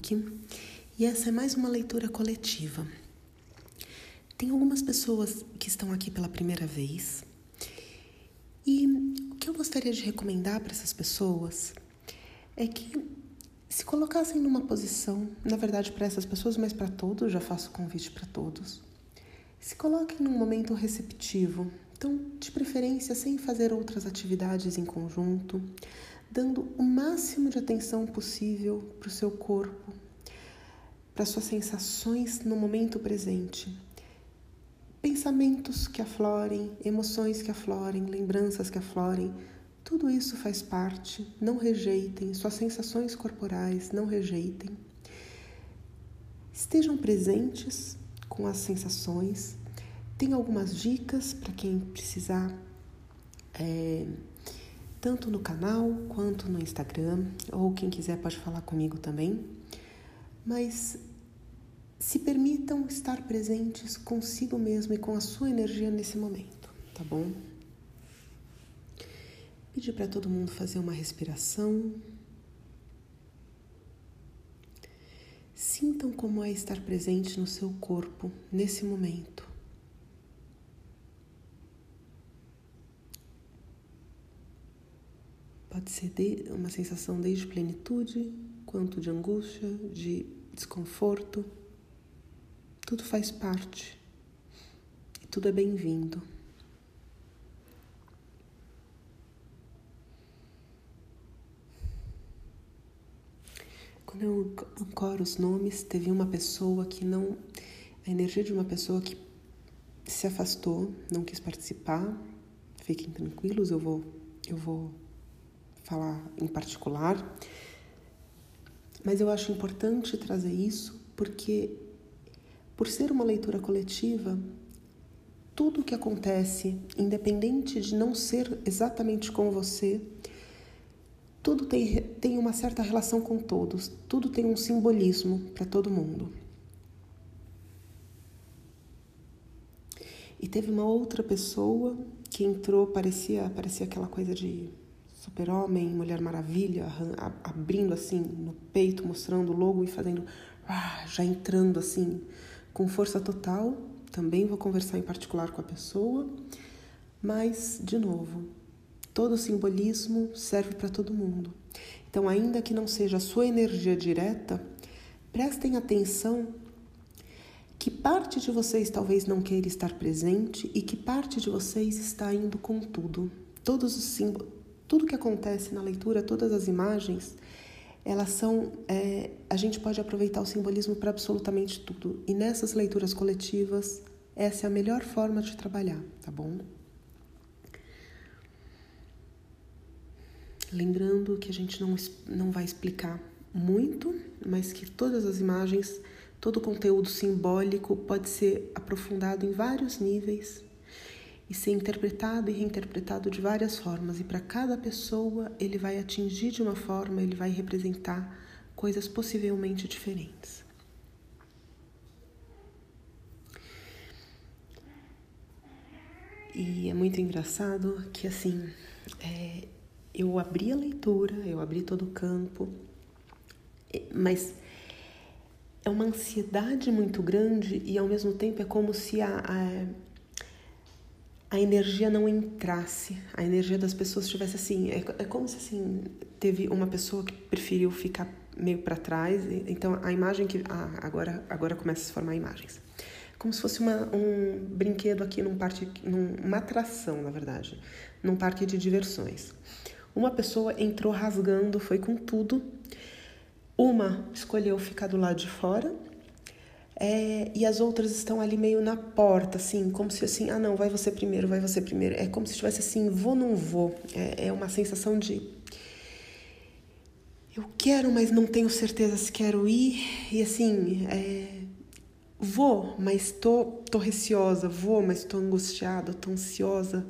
Luke e essa é mais uma leitura coletiva. Tem algumas pessoas que estão aqui pela primeira vez e o que eu gostaria de recomendar para essas pessoas é que se colocassem numa posição, na verdade para essas pessoas, mas para todos, já faço convite para todos. Se coloquem num momento receptivo, então, de preferência, sem fazer outras atividades em conjunto, dando o máximo de atenção possível para o seu corpo, para suas sensações no momento presente. Pensamentos que aflorem, emoções que aflorem, lembranças que aflorem, tudo isso faz parte. Não rejeitem suas sensações corporais, não rejeitem. Estejam presentes com as sensações. Tem algumas dicas para quem precisar. É, tanto no canal quanto no Instagram, ou quem quiser pode falar comigo também. Mas se permitam estar presentes consigo mesmo e com a sua energia nesse momento, tá bom? Pedir para todo mundo fazer uma respiração. Sintam como é estar presente no seu corpo nesse momento. Pode ser uma sensação desde plenitude quanto de angústia, de desconforto. Tudo faz parte e tudo é bem-vindo. Quando eu ancoro os nomes, teve uma pessoa que não. A energia de uma pessoa que se afastou, não quis participar. Fiquem tranquilos, eu vou, eu vou falar em particular, mas eu acho importante trazer isso porque, por ser uma leitura coletiva, tudo o que acontece, independente de não ser exatamente com você, tudo tem, tem uma certa relação com todos, tudo tem um simbolismo para todo mundo. E teve uma outra pessoa que entrou, parecia, parecia aquela coisa de Super-Homem, Mulher Maravilha, abrindo assim no peito, mostrando o logo e fazendo, já entrando assim com força total. Também vou conversar em particular com a pessoa, mas, de novo, todo simbolismo serve para todo mundo. Então, ainda que não seja a sua energia direta, prestem atenção que parte de vocês talvez não queira estar presente e que parte de vocês está indo com tudo. Todos os símbolos tudo que acontece na leitura, todas as imagens, elas são. É, a gente pode aproveitar o simbolismo para absolutamente tudo. E nessas leituras coletivas, essa é a melhor forma de trabalhar, tá bom? Lembrando que a gente não, não vai explicar muito, mas que todas as imagens, todo o conteúdo simbólico pode ser aprofundado em vários níveis e ser interpretado e reinterpretado de várias formas, e para cada pessoa ele vai atingir de uma forma, ele vai representar coisas possivelmente diferentes. E é muito engraçado que assim, é, eu abri a leitura, eu abri todo o campo, mas é uma ansiedade muito grande e ao mesmo tempo é como se a, a a energia não entrasse, a energia das pessoas estivesse assim, é, é como se assim teve uma pessoa que preferiu ficar meio para trás, então a imagem que ah, agora agora começa a se formar imagens, como se fosse uma, um brinquedo aqui num parque, numa atração na verdade, num parque de diversões. Uma pessoa entrou rasgando, foi com tudo. Uma escolheu ficar do lado de fora é, e as outras estão ali meio na porta, assim, como se assim, ah não, vai você primeiro, vai você primeiro. É como se estivesse assim, vou, não vou. É, é uma sensação de eu quero, mas não tenho certeza se quero ir. E assim, é, vou, mas tô, tô receosa, vou, mas tô angustiada, tô ansiosa.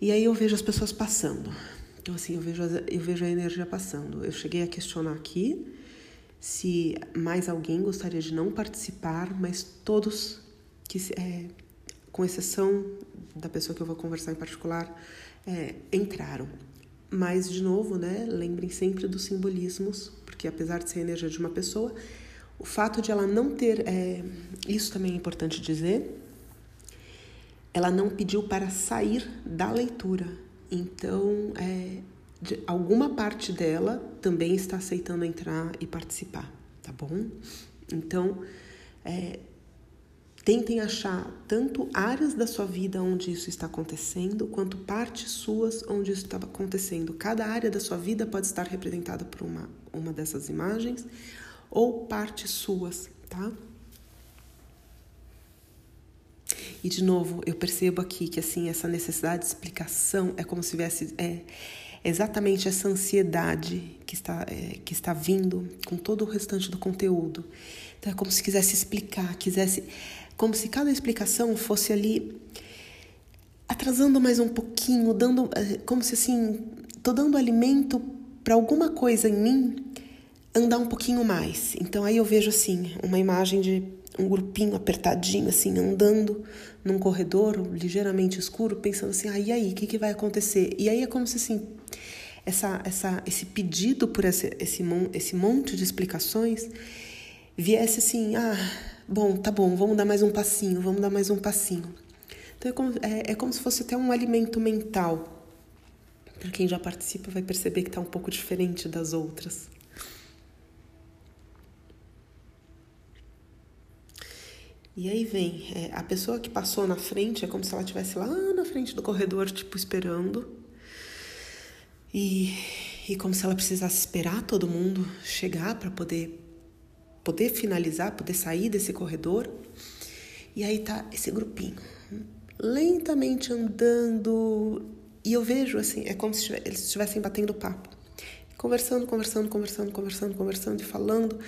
E aí eu vejo as pessoas passando. Então assim, eu vejo, eu vejo a energia passando. Eu cheguei a questionar aqui se mais alguém gostaria de não participar, mas todos, que é, com exceção da pessoa que eu vou conversar em particular, é, entraram. mas de novo, né, lembrem sempre dos simbolismos, porque apesar de ser a energia de uma pessoa, o fato de ela não ter, é, isso também é importante dizer, ela não pediu para sair da leitura. Então, é, de, alguma parte dela também está aceitando entrar e participar, tá bom? Então, é, tentem achar tanto áreas da sua vida onde isso está acontecendo, quanto partes suas onde isso está acontecendo. Cada área da sua vida pode estar representada por uma, uma dessas imagens ou partes suas, tá? E de novo, eu percebo aqui que assim essa necessidade de explicação é como se tivesse é, exatamente essa ansiedade que está é, que está vindo com todo o restante do conteúdo. Então é como se quisesse explicar, quisesse como se cada explicação fosse ali atrasando mais um pouquinho, dando é, como se assim, tô dando alimento para alguma coisa em mim andar um pouquinho mais. Então aí eu vejo assim, uma imagem de um grupinho apertadinho, assim, andando num corredor ligeiramente escuro, pensando assim, ah, e aí, o que, que vai acontecer? E aí é como se assim, essa, essa, esse pedido por esse, esse, monte de explicações viesse assim, ah, bom, tá bom, vamos dar mais um passinho, vamos dar mais um passinho. Então é como, é, é como se fosse até um alimento mental. Para quem já participa vai perceber que está um pouco diferente das outras. E aí vem, é, a pessoa que passou na frente é como se ela estivesse lá na frente do corredor, tipo, esperando. E, e como se ela precisasse esperar todo mundo chegar para poder poder finalizar, poder sair desse corredor. E aí tá esse grupinho lentamente andando e eu vejo assim, é como se eles estivessem batendo papo, conversando, conversando, conversando, conversando, conversando e falando.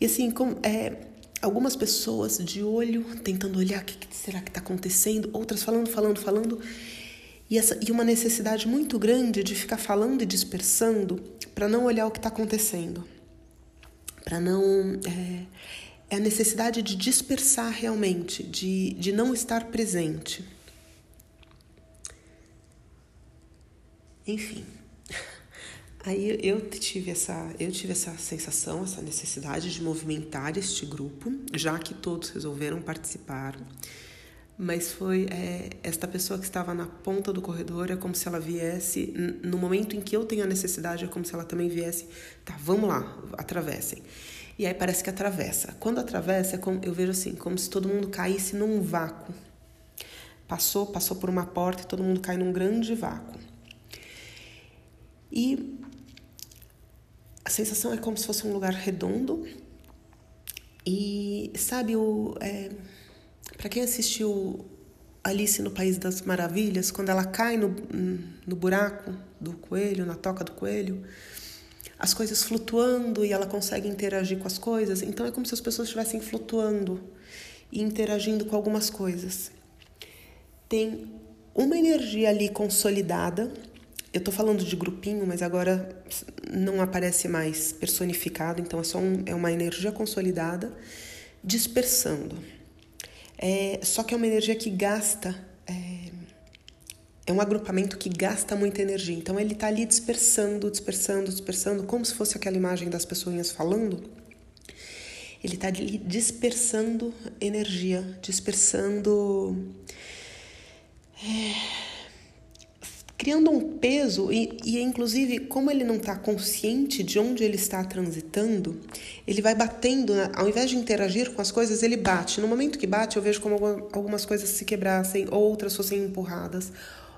E assim, como é, algumas pessoas de olho, tentando olhar o que, que será que está acontecendo, outras falando, falando, falando, e, essa, e uma necessidade muito grande de ficar falando e dispersando para não olhar o que está acontecendo, para não. É, é a necessidade de dispersar realmente, de, de não estar presente. Enfim. Aí eu tive essa, eu tive essa sensação, essa necessidade de movimentar este grupo, já que todos resolveram participar. Mas foi é, esta pessoa que estava na ponta do corredor, é como se ela viesse, no momento em que eu tenho a necessidade, é como se ela também viesse, tá, vamos lá, atravessem. E aí parece que atravessa. Quando atravessa, é como, eu vejo assim, como se todo mundo caísse num vácuo. Passou, passou por uma porta e todo mundo cai num grande vácuo. E a sensação é como se fosse um lugar redondo. E sabe o é, para quem assistiu Alice no País das Maravilhas, quando ela cai no, no buraco do coelho, na toca do coelho, as coisas flutuando e ela consegue interagir com as coisas. Então é como se as pessoas estivessem flutuando e interagindo com algumas coisas. Tem uma energia ali consolidada eu estou falando de grupinho, mas agora não aparece mais personificado, então é só um, é uma energia consolidada dispersando. É, só que é uma energia que gasta, é, é um agrupamento que gasta muita energia. Então ele está ali dispersando, dispersando, dispersando, como se fosse aquela imagem das pessoas falando. Ele está ali dispersando energia, dispersando. É, criando um peso e, e inclusive como ele não está consciente de onde ele está transitando, ele vai batendo, ao invés de interagir com as coisas, ele bate. No momento que bate, eu vejo como algumas coisas se quebrassem, outras fossem empurradas,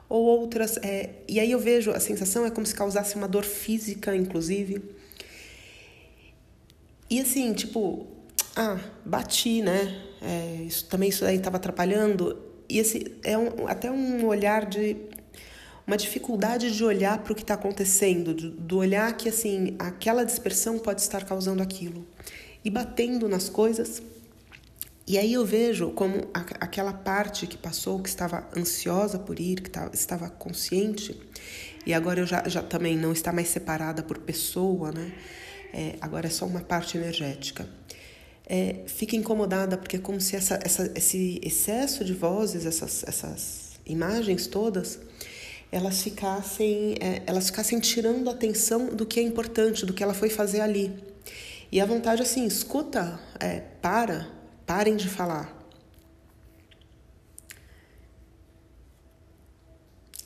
ou outras. É, e aí eu vejo a sensação é como se causasse uma dor física, inclusive. E assim, tipo, ah, bati, né? É, isso, também isso aí estava atrapalhando. E esse é um, até um olhar de uma dificuldade de olhar para o que está acontecendo, do olhar que assim aquela dispersão pode estar causando aquilo e batendo nas coisas. E aí eu vejo como a, aquela parte que passou, que estava ansiosa por ir, que tá, estava consciente, e agora eu já, já também não está mais separada por pessoa, né? É, agora é só uma parte energética. É, fica incomodada porque é como se essa, essa, esse excesso de vozes, essas, essas imagens todas, elas ficassem, é, elas ficassem tirando a atenção do que é importante, do que ela foi fazer ali. E a vontade assim, escuta, é, para, parem de falar.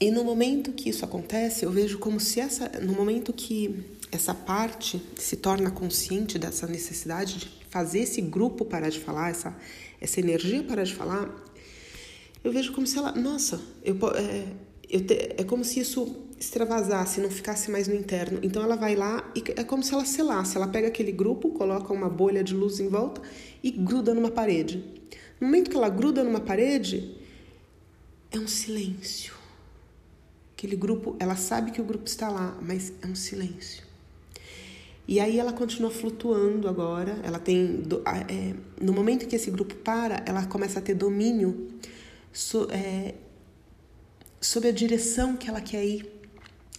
E no momento que isso acontece, eu vejo como se essa, no momento que essa parte se torna consciente dessa necessidade de fazer esse grupo parar de falar, essa, essa energia parar de falar, eu vejo como se ela, nossa, eu, é, te, é como se isso extravasasse, não ficasse mais no interno. Então ela vai lá e é como se ela selasse. Ela pega aquele grupo, coloca uma bolha de luz em volta e gruda numa parede. No momento que ela gruda numa parede, é um silêncio. Aquele grupo, ela sabe que o grupo está lá, mas é um silêncio. E aí ela continua flutuando agora. Ela tem, é, no momento que esse grupo para, ela começa a ter domínio so, é, sobre a direção que ela quer ir,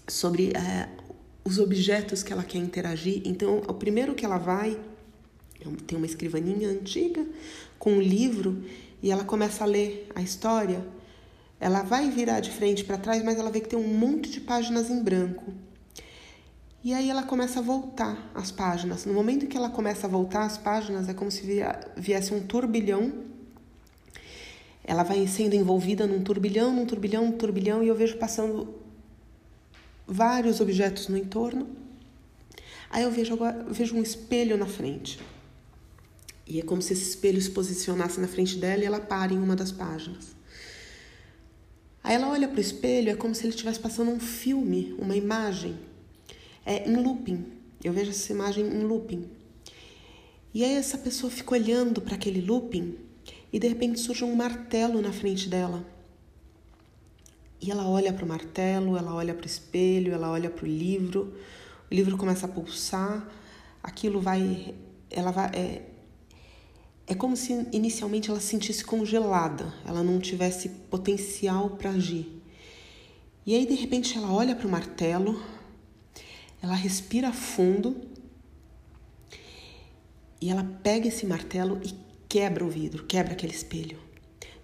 sobre é, os objetos que ela quer interagir. Então, o primeiro que ela vai, tem uma escrivaninha antiga com um livro e ela começa a ler a história. Ela vai virar de frente para trás, mas ela vê que tem um monte de páginas em branco. E aí ela começa a voltar as páginas. No momento que ela começa a voltar as páginas, é como se viesse um turbilhão ela vai sendo envolvida num turbilhão, num turbilhão, num turbilhão, e eu vejo passando vários objetos no entorno. Aí eu vejo agora, eu vejo um espelho na frente. E é como se esse espelho se posicionasse na frente dela e ela para em uma das páginas. Aí ela olha para o espelho, é como se ele estivesse passando um filme, uma imagem, é, em looping. Eu vejo essa imagem em looping. E aí essa pessoa fica olhando para aquele looping e de repente surge um martelo na frente dela. E ela olha para o martelo, ela olha para o espelho, ela olha para o livro. O livro começa a pulsar, aquilo vai. Ela vai. É, é como se inicialmente ela se sentisse congelada, ela não tivesse potencial para agir. E aí, de repente, ela olha para o martelo, ela respira fundo e ela pega esse martelo e quebra o vidro, quebra aquele espelho.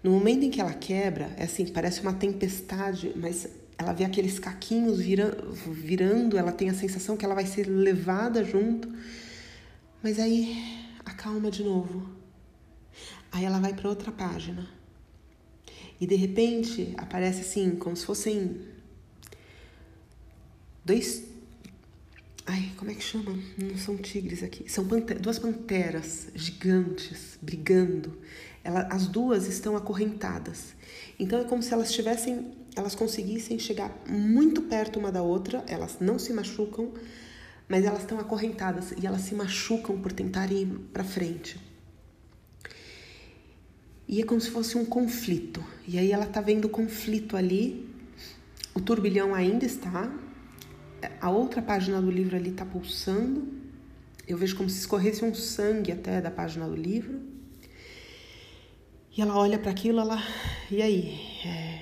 No momento em que ela quebra, é assim, parece uma tempestade, mas ela vê aqueles caquinhos vira, virando, ela tem a sensação que ela vai ser levada junto, mas aí acalma de novo. Aí ela vai para outra página. E de repente aparece assim, como se fossem dois Ai, como é que chama? Não são tigres aqui. São duas panteras gigantes brigando. Ela, as duas estão acorrentadas. Então é como se elas tivessem, elas conseguissem chegar muito perto uma da outra. Elas não se machucam, mas elas estão acorrentadas e elas se machucam por tentar ir para frente. E é como se fosse um conflito. E aí ela tá vendo o conflito ali. O turbilhão ainda está, a outra página do livro ali está pulsando. Eu vejo como se escorresse um sangue até da página do livro. E ela olha para aquilo, ela. E aí? É,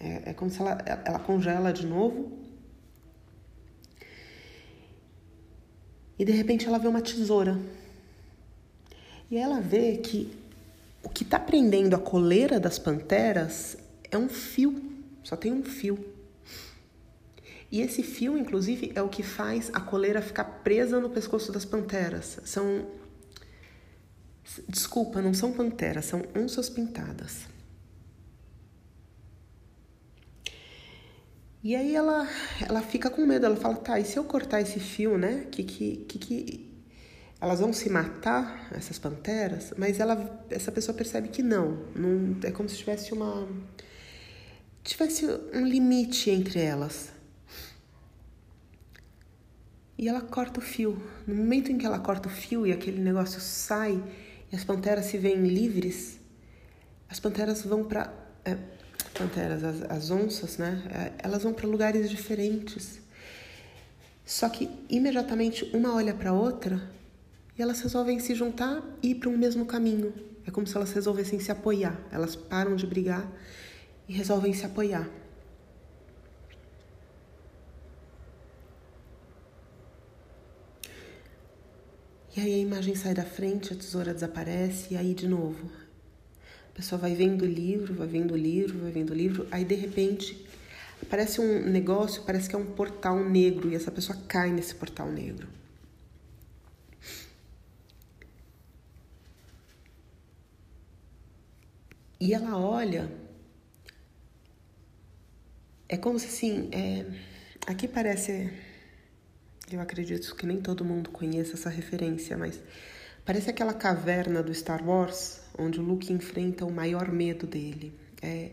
é, é como se ela, ela congela de novo. E de repente ela vê uma tesoura. E ela vê que o que está prendendo a coleira das panteras é um fio. Só tem um fio. E esse fio, inclusive, é o que faz a coleira ficar presa no pescoço das panteras. São. Desculpa, não são panteras, são onças pintadas. E aí ela, ela fica com medo, ela fala, tá, e se eu cortar esse fio, né? Que, que, que, que elas vão se matar, essas panteras? Mas ela, essa pessoa percebe que não, não é como se tivesse uma tivesse um limite entre elas. E ela corta o fio. No momento em que ela corta o fio e aquele negócio sai e as panteras se veem livres, as panteras vão para é, panteras, as, as, onças, né? É, elas vão para lugares diferentes. Só que imediatamente uma olha para outra e elas resolvem se juntar e ir para um mesmo caminho. É como se elas resolvessem se apoiar. Elas param de brigar e resolvem se apoiar. E aí a imagem sai da frente, a tesoura desaparece e aí de novo. A pessoa vai vendo o livro, vai vendo o livro, vai vendo o livro, aí de repente aparece um negócio, parece que é um portal negro e essa pessoa cai nesse portal negro. E ela olha, é como se assim, é, aqui parece, eu acredito que nem todo mundo conheça essa referência, mas parece aquela caverna do Star Wars, onde o Luke enfrenta o maior medo dele. É,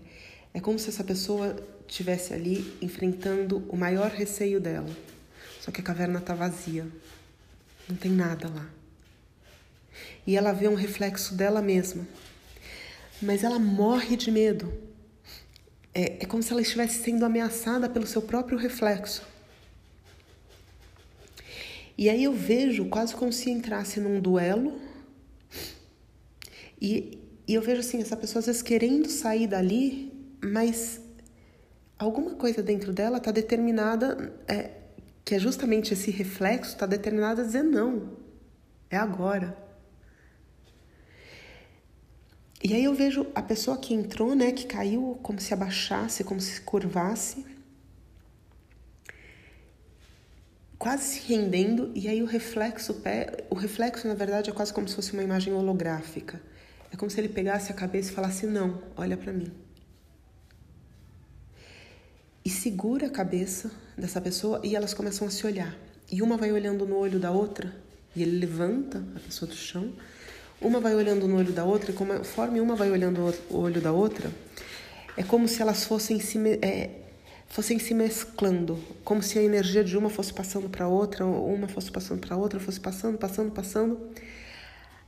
é como se essa pessoa estivesse ali enfrentando o maior receio dela. Só que a caverna está vazia. Não tem nada lá. E ela vê um reflexo dela mesma. Mas ela morre de medo. É, é como se ela estivesse sendo ameaçada pelo seu próprio reflexo. E aí eu vejo quase como se entrasse num duelo. E, e eu vejo assim, essa pessoa às vezes querendo sair dali, mas alguma coisa dentro dela está determinada, é, que é justamente esse reflexo, está determinada a dizer não, é agora. E aí eu vejo a pessoa que entrou, né, que caiu como se abaixasse, como se curvasse, quase se rendendo, e aí o reflexo, o reflexo na verdade é quase como se fosse uma imagem holográfica. É como se ele pegasse a cabeça e falasse: "Não, olha para mim" e segura a cabeça dessa pessoa e elas começam a se olhar. E uma vai olhando no olho da outra e ele levanta a pessoa do chão. Uma vai olhando no olho da outra e conforme uma vai olhando o olho da outra, é como se elas fossem se, é, fossem se mesclando, como se a energia de uma fosse passando para outra, uma fosse passando para outra, fosse passando, passando, passando,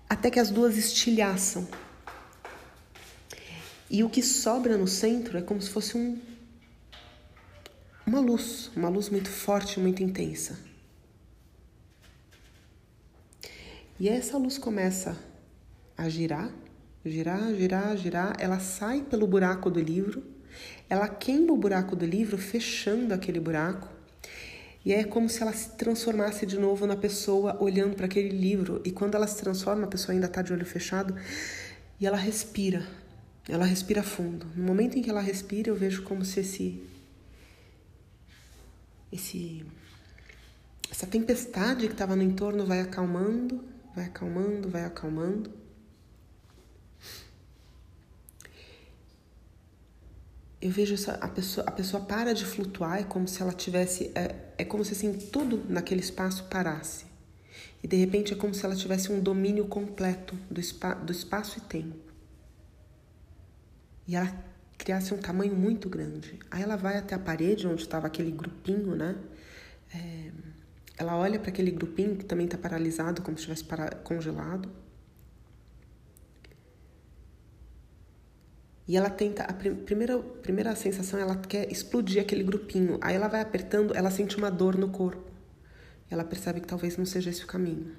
até que as duas estilhaçam. E o que sobra no centro é como se fosse um uma luz, uma luz muito forte, muito intensa. E essa luz começa a girar, girar, girar, girar. Ela sai pelo buraco do livro, ela queima o buraco do livro, fechando aquele buraco. E é como se ela se transformasse de novo na pessoa olhando para aquele livro. E quando ela se transforma, a pessoa ainda está de olho fechado e ela respira. Ela respira fundo. No momento em que ela respira, eu vejo como se esse esse essa tempestade que estava no entorno vai acalmando, vai acalmando, vai acalmando. Eu vejo essa, a pessoa, a pessoa para de flutuar, é como se ela tivesse, é, é como se assim tudo naquele espaço parasse. E de repente é como se ela tivesse um domínio completo do, spa, do espaço e tempo. E ela criasse um tamanho muito grande. Aí ela vai até a parede onde estava aquele grupinho, né? É, ela olha para aquele grupinho que também está paralisado, como se estivesse congelado. E ela tenta, a primeira, primeira sensação, ela quer explodir aquele grupinho. Aí ela vai apertando, ela sente uma dor no corpo. Ela percebe que talvez não seja esse o caminho.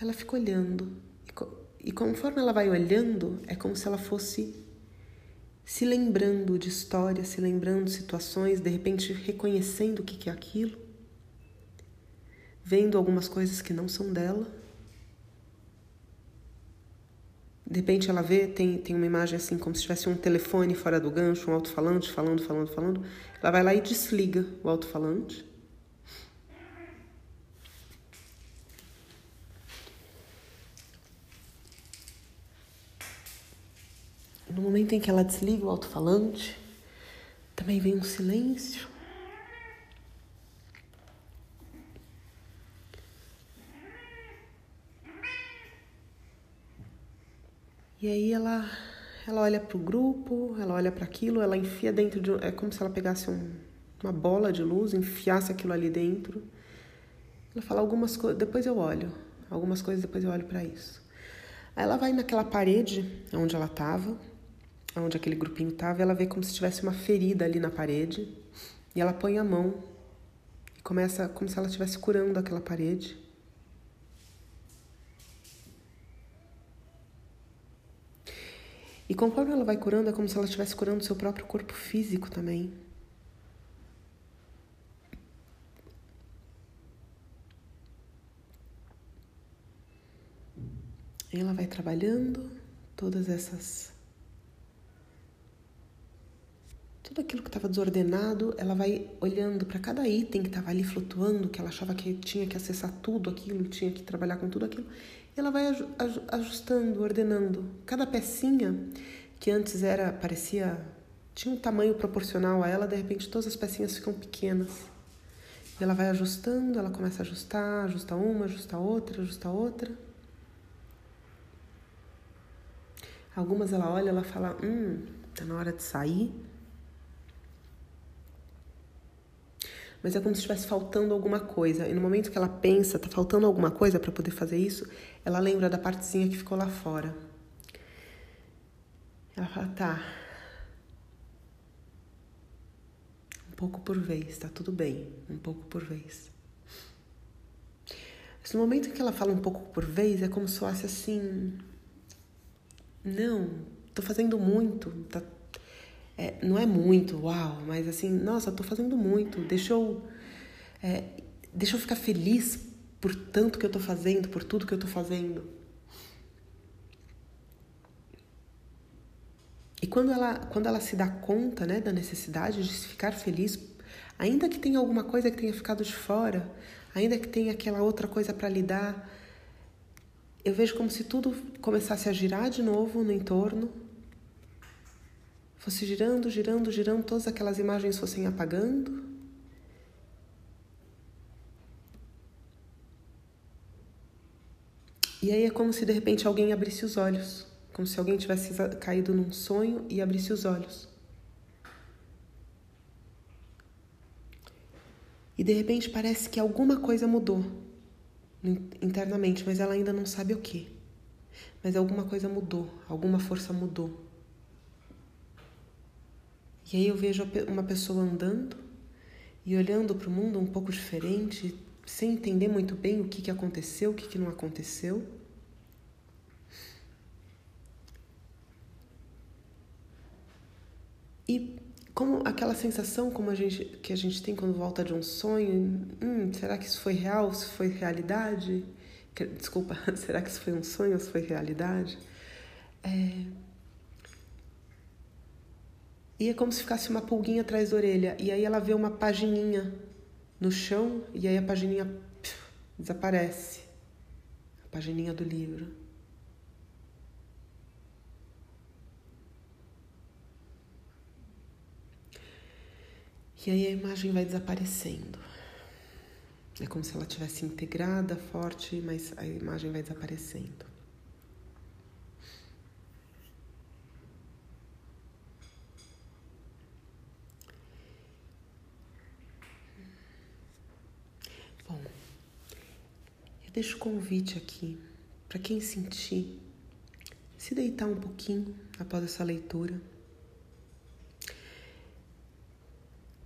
Ela fica olhando. E conforme ela vai olhando, é como se ela fosse se lembrando de histórias, se lembrando de situações, de repente reconhecendo o que é aquilo, vendo algumas coisas que não são dela. De repente ela vê, tem, tem uma imagem assim, como se tivesse um telefone fora do gancho, um alto-falante falando, falando, falando. Ela vai lá e desliga o alto-falante. No momento em que ela desliga o alto-falante, também vem um silêncio. E aí ela, ela olha para o grupo, ela olha para aquilo, ela enfia dentro de. É como se ela pegasse um, uma bola de luz, enfiasse aquilo ali dentro. Ela fala algumas coisas, depois eu olho. Algumas coisas, depois eu olho para isso. Aí ela vai naquela parede onde ela estava, onde aquele grupinho estava, ela vê como se tivesse uma ferida ali na parede e ela põe a mão e começa como se ela estivesse curando aquela parede. E conforme ela vai curando, é como se ela estivesse curando seu próprio corpo físico também. Ela vai trabalhando todas essas tudo aquilo que estava desordenado, ela vai olhando para cada item que estava ali flutuando, que ela achava que tinha que acessar tudo aquilo, tinha que trabalhar com tudo aquilo, ela vai ajustando, ordenando. Cada pecinha que antes era parecia tinha um tamanho proporcional a ela, de repente todas as pecinhas ficam pequenas. E ela vai ajustando, ela começa a ajustar, ajusta uma, ajusta outra, ajusta outra. Algumas ela olha, ela fala: "Hum, tá na hora de sair". Mas é como se estivesse faltando alguma coisa. E no momento que ela pensa, tá faltando alguma coisa para poder fazer isso, ela lembra da partezinha que ficou lá fora. Ela fala: "Tá, pouco por vez, tá tudo bem, um pouco por vez. Mas no momento que ela fala um pouco por vez, é como se fosse assim: não, tô fazendo muito, tá, é, não é muito, uau, mas assim, nossa, tô fazendo muito, deixa eu, é, deixa eu ficar feliz por tanto que eu tô fazendo, por tudo que eu tô fazendo. E quando ela, quando ela se dá conta né, da necessidade de ficar feliz, ainda que tenha alguma coisa que tenha ficado de fora, ainda que tenha aquela outra coisa para lidar, eu vejo como se tudo começasse a girar de novo no entorno, fosse girando, girando, girando, todas aquelas imagens fossem apagando. E aí é como se de repente alguém abrisse os olhos como se alguém tivesse caído num sonho e abrisse os olhos. E de repente parece que alguma coisa mudou internamente, mas ela ainda não sabe o que. Mas alguma coisa mudou, alguma força mudou. E aí eu vejo uma pessoa andando e olhando para o mundo um pouco diferente, sem entender muito bem o que, que aconteceu, o que, que não aconteceu. E como aquela sensação como a gente, que a gente tem quando volta de um sonho, hum, será que isso foi real, se foi realidade? Desculpa, será que isso foi um sonho ou se foi realidade? É... E é como se ficasse uma pulguinha atrás da orelha. E aí ela vê uma pagininha no chão e aí a pagininha desaparece. A pagininha do livro. E aí a imagem vai desaparecendo. É como se ela tivesse integrada, forte, mas a imagem vai desaparecendo. Bom, eu deixo o convite aqui para quem sentir se deitar um pouquinho após essa leitura.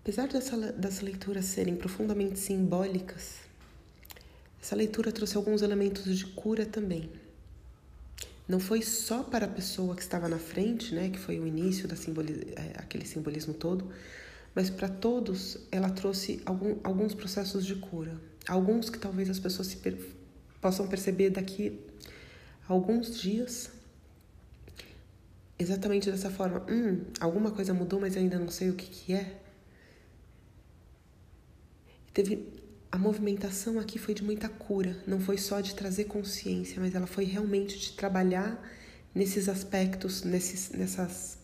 Apesar dessa, dessa leitura serem profundamente simbólicas, essa leitura trouxe alguns elementos de cura também. Não foi só para a pessoa que estava na frente, né, que foi o início da simboli é, simbolismo todo, mas para todos ela trouxe algum, alguns processos de cura. Alguns que talvez as pessoas per possam perceber daqui a alguns dias, exatamente dessa forma. Hum, alguma coisa mudou, mas ainda não sei o que, que é. Teve a movimentação aqui foi de muita cura, não foi só de trazer consciência, mas ela foi realmente de trabalhar nesses aspectos, nesses, nessas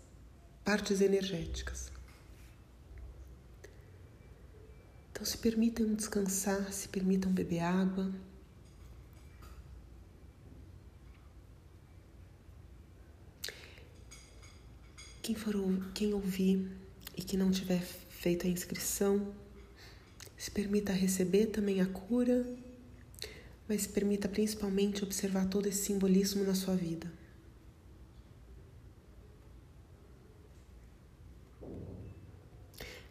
partes energéticas. Então se permitam descansar, se permitam beber água. Quem for quem ouvir e que não tiver feito a inscrição, se permita receber também a cura, mas se permita principalmente observar todo esse simbolismo na sua vida.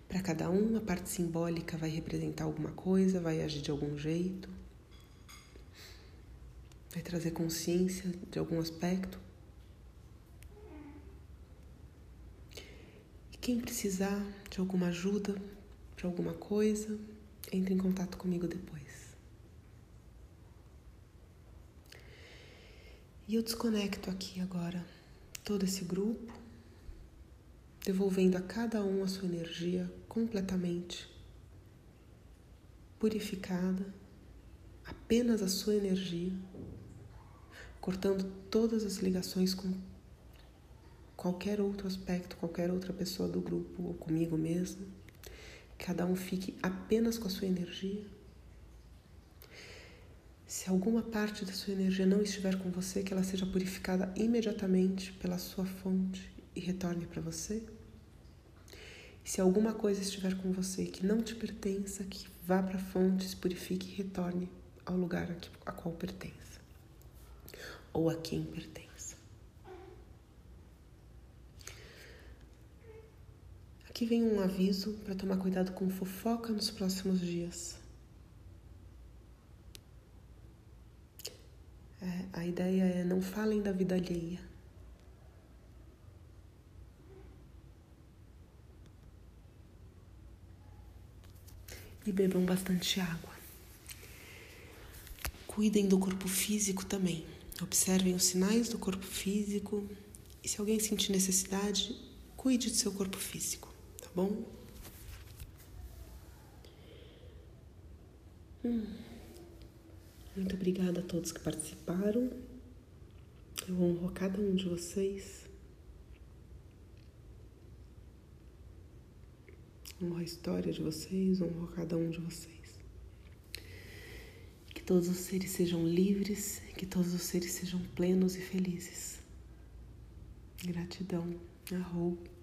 Para cada um, a parte simbólica vai representar alguma coisa, vai agir de algum jeito, vai trazer consciência de algum aspecto. Quem precisar de alguma ajuda para alguma coisa, entre em contato comigo depois. E eu desconecto aqui agora todo esse grupo. devolvendo a cada um a sua energia completamente purificada, apenas a sua energia, cortando todas as ligações com qualquer outro aspecto, qualquer outra pessoa do grupo ou comigo mesmo. Cada um fique apenas com a sua energia. Se alguma parte da sua energia não estiver com você, que ela seja purificada imediatamente pela sua fonte e retorne para você. Se alguma coisa estiver com você que não te pertença, que vá para a fonte, se purifique e retorne ao lugar a qual pertença ou a quem pertença. Aqui vem um aviso para tomar cuidado com fofoca nos próximos dias. É, a ideia é não falem da vida alheia. e bebam bastante água. Cuidem do corpo físico também. Observem os sinais do corpo físico e se alguém sentir necessidade, cuide do seu corpo físico, bom? Hum. Muito obrigada a todos que participaram. Eu honro cada um de vocês. honro a história de vocês, honro cada um de vocês. Que todos os seres sejam livres, que todos os seres sejam plenos e felizes. Gratidão. Arroba.